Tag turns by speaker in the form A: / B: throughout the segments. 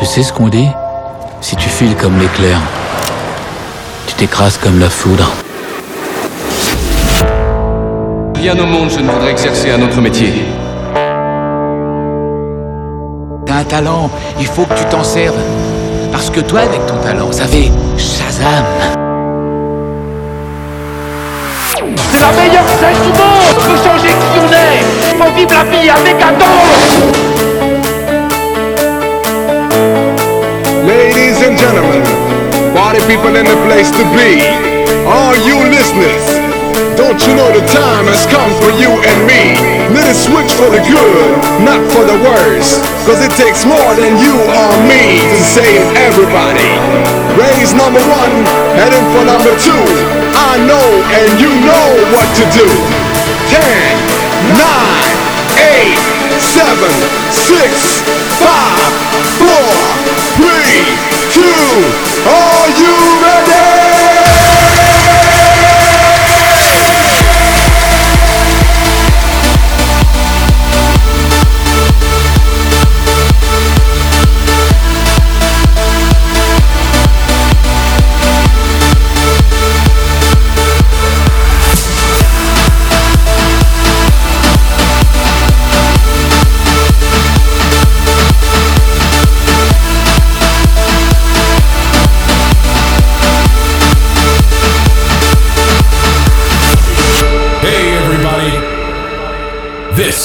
A: Tu sais ce qu'on dit? Si tu files comme l'éclair, tu t'écrases comme la foudre.
B: Rien au monde, je ne voudrais exercer un autre métier.
A: T'as un talent, il faut que tu t'en serves. Parce que toi, avec ton talent, vous savez, Shazam.
C: C'est la meilleure scène du monde Faut changer qui on est Faut vivre la vie avec un
D: Ladies and gentlemen, party people in the place to be. All you listeners, don't you know the time has come for you and me? Let it switch for the good, not for the worse. Cause it takes more than you or me to save everybody. Raise number one, heading for number two. I know and you know what to do. Ten, nine, eight, seven, six, five, four, three, two. Are you ready?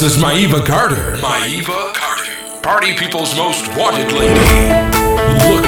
E: Is Maeva Carter. Maeva Carter. Party people's most wanted lady. Look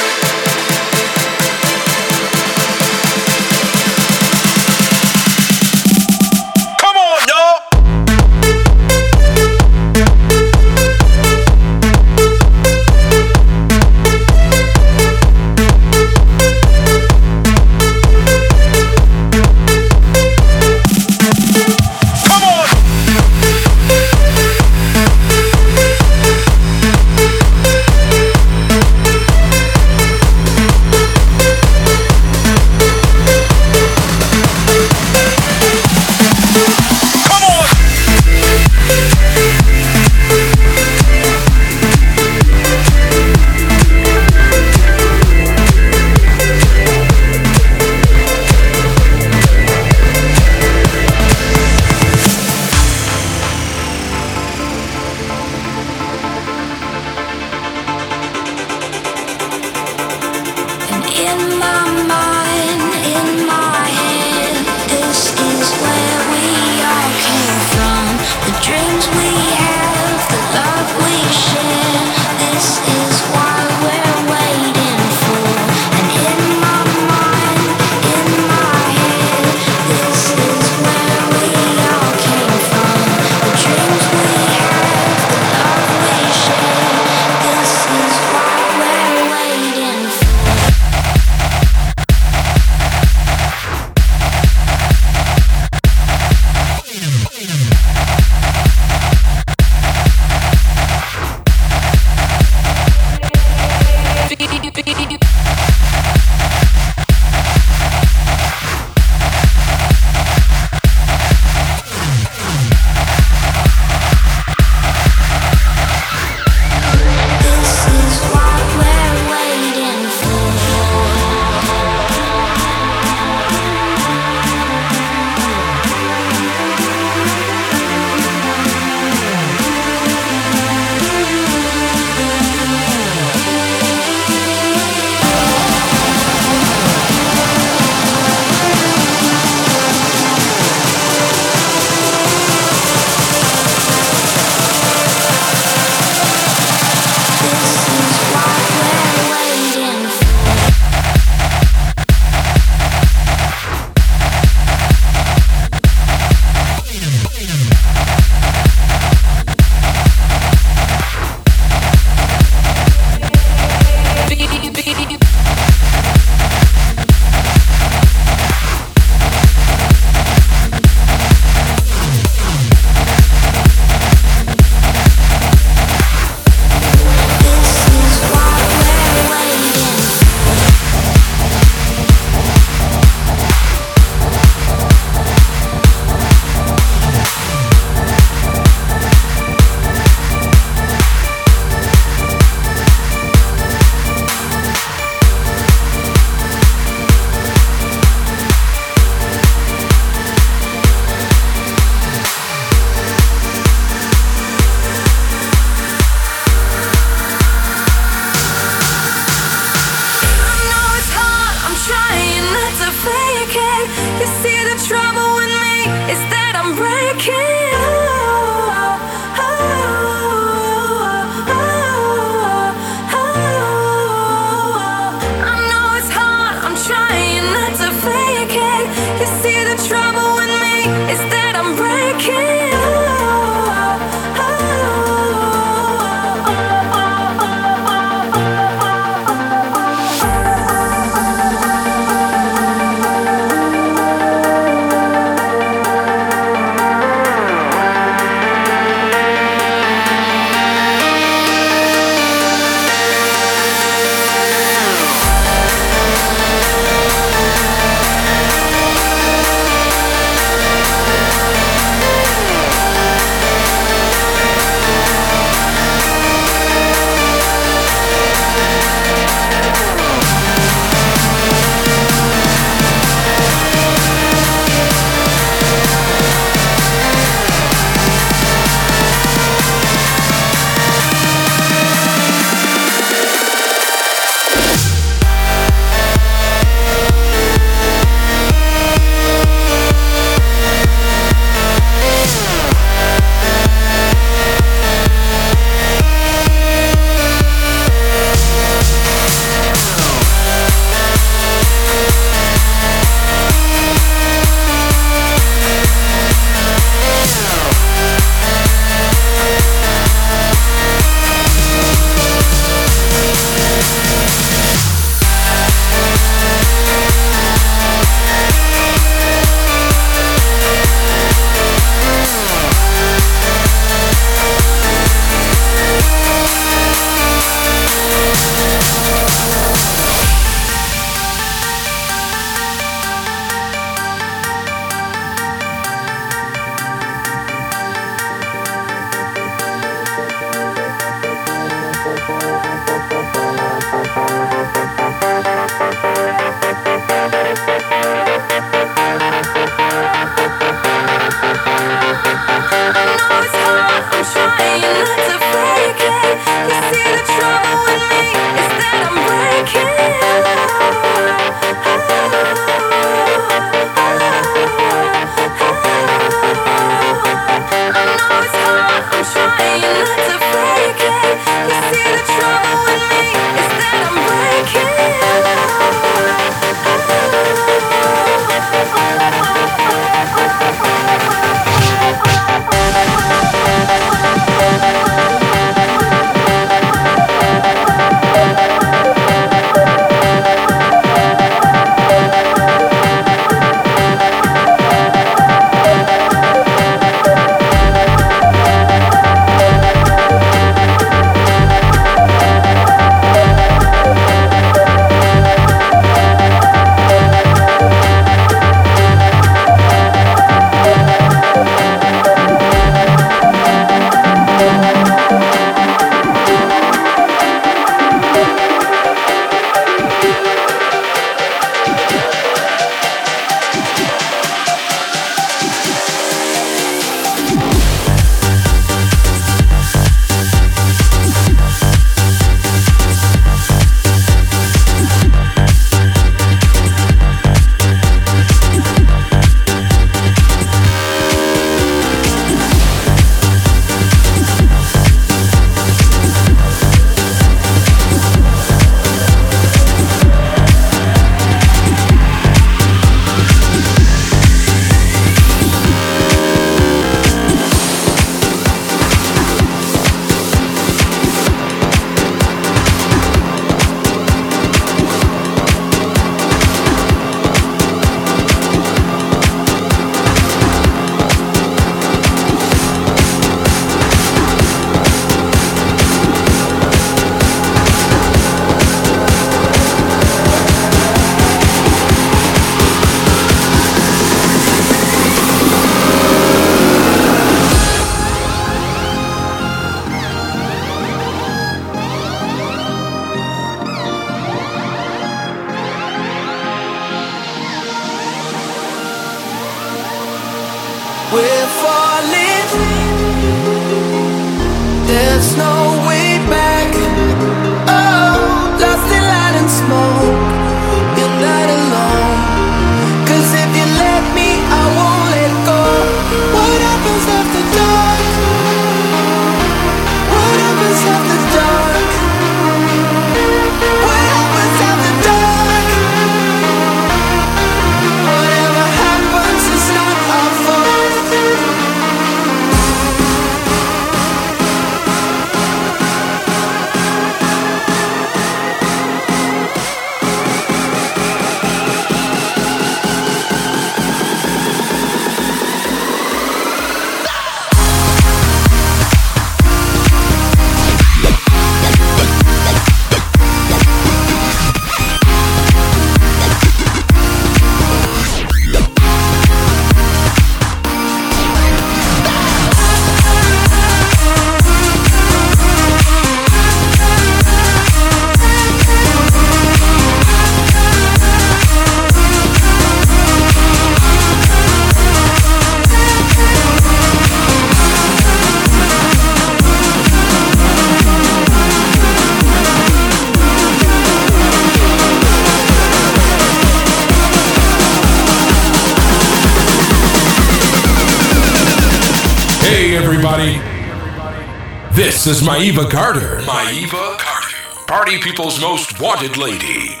E: is Maeva Carter. Maeva Carter. Party people's most wanted lady.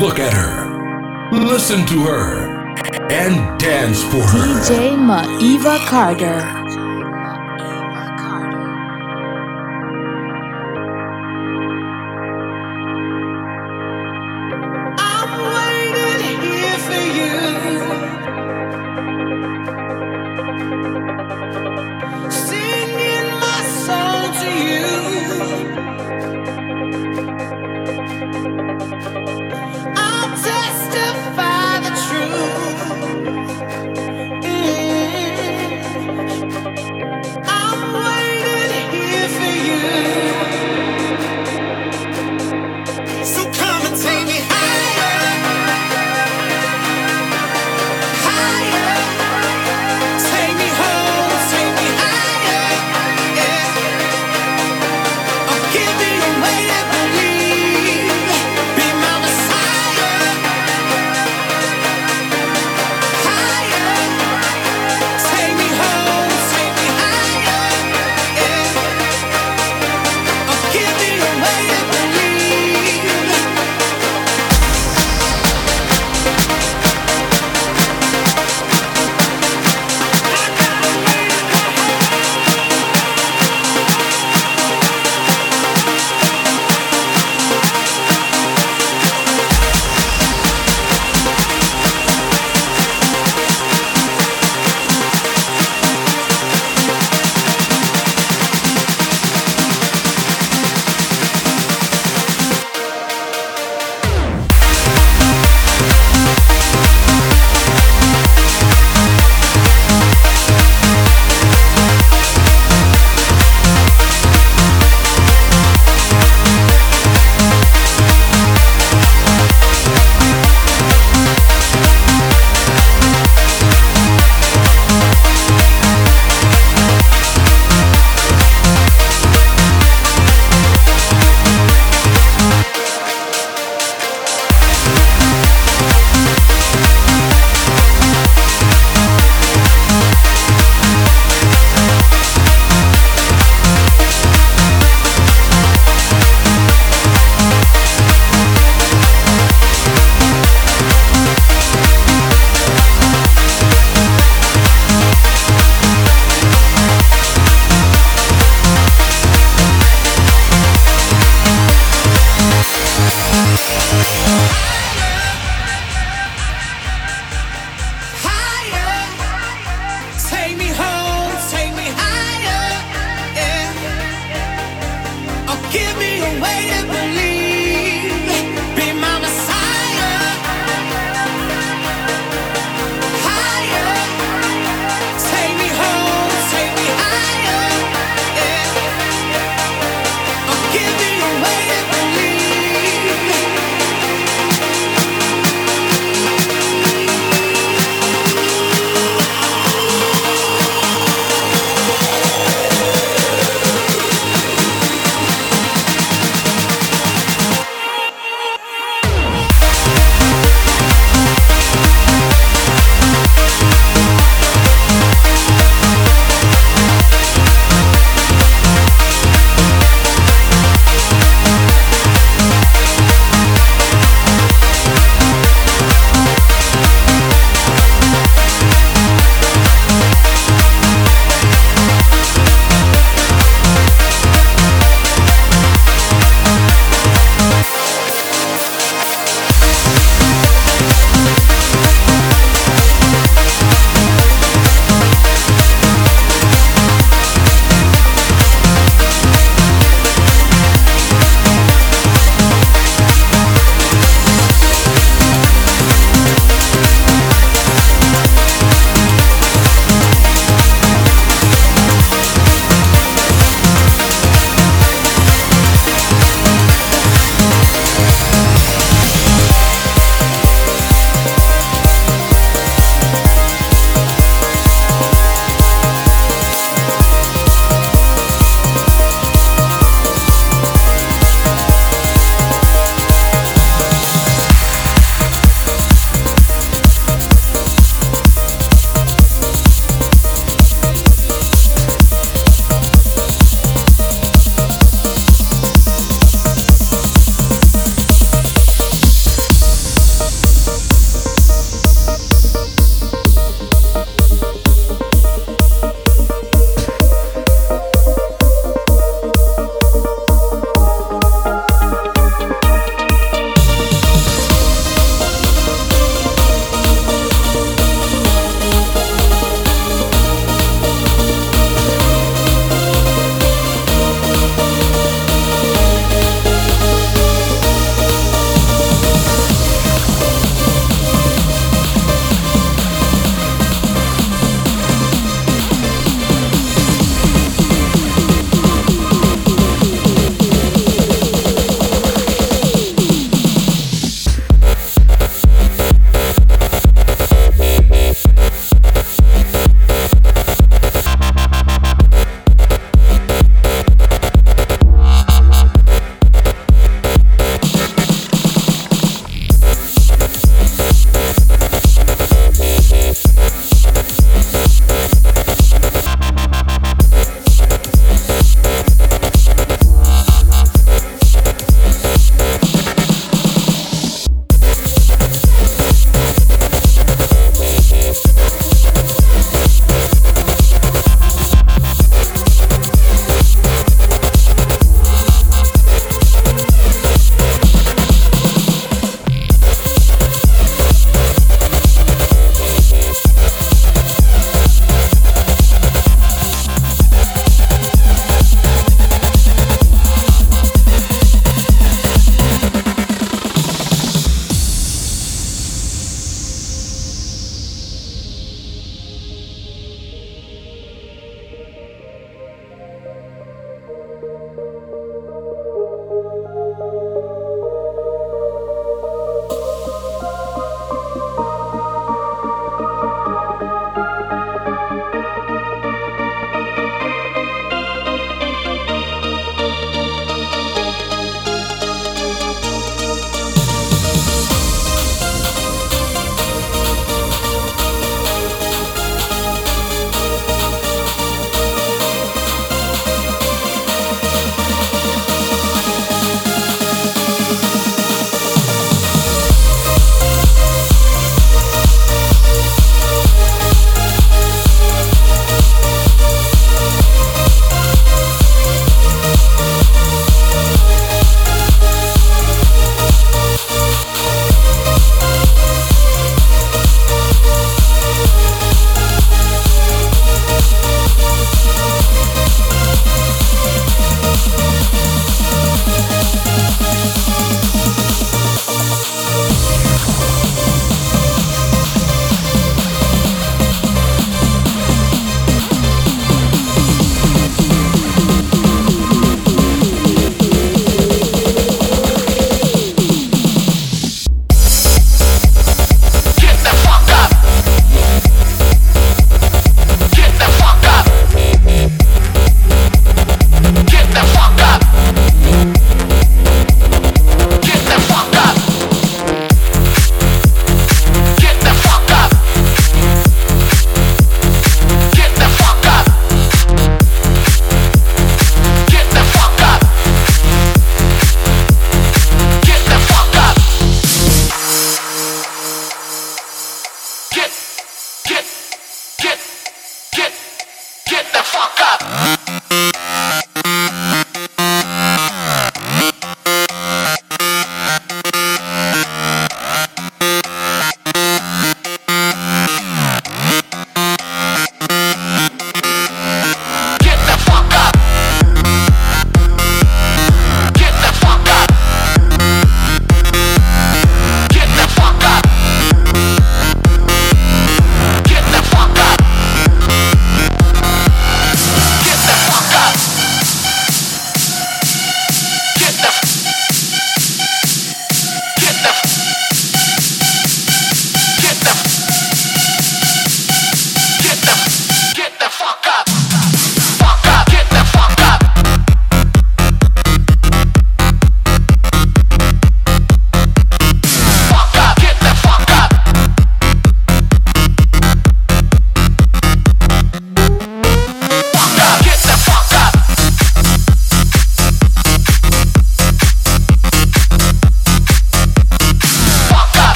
E: Look at her. Listen to her. And dance for her.
F: DJ Maeva Carter.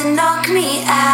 E: And
G: knock me out.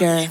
H: Her.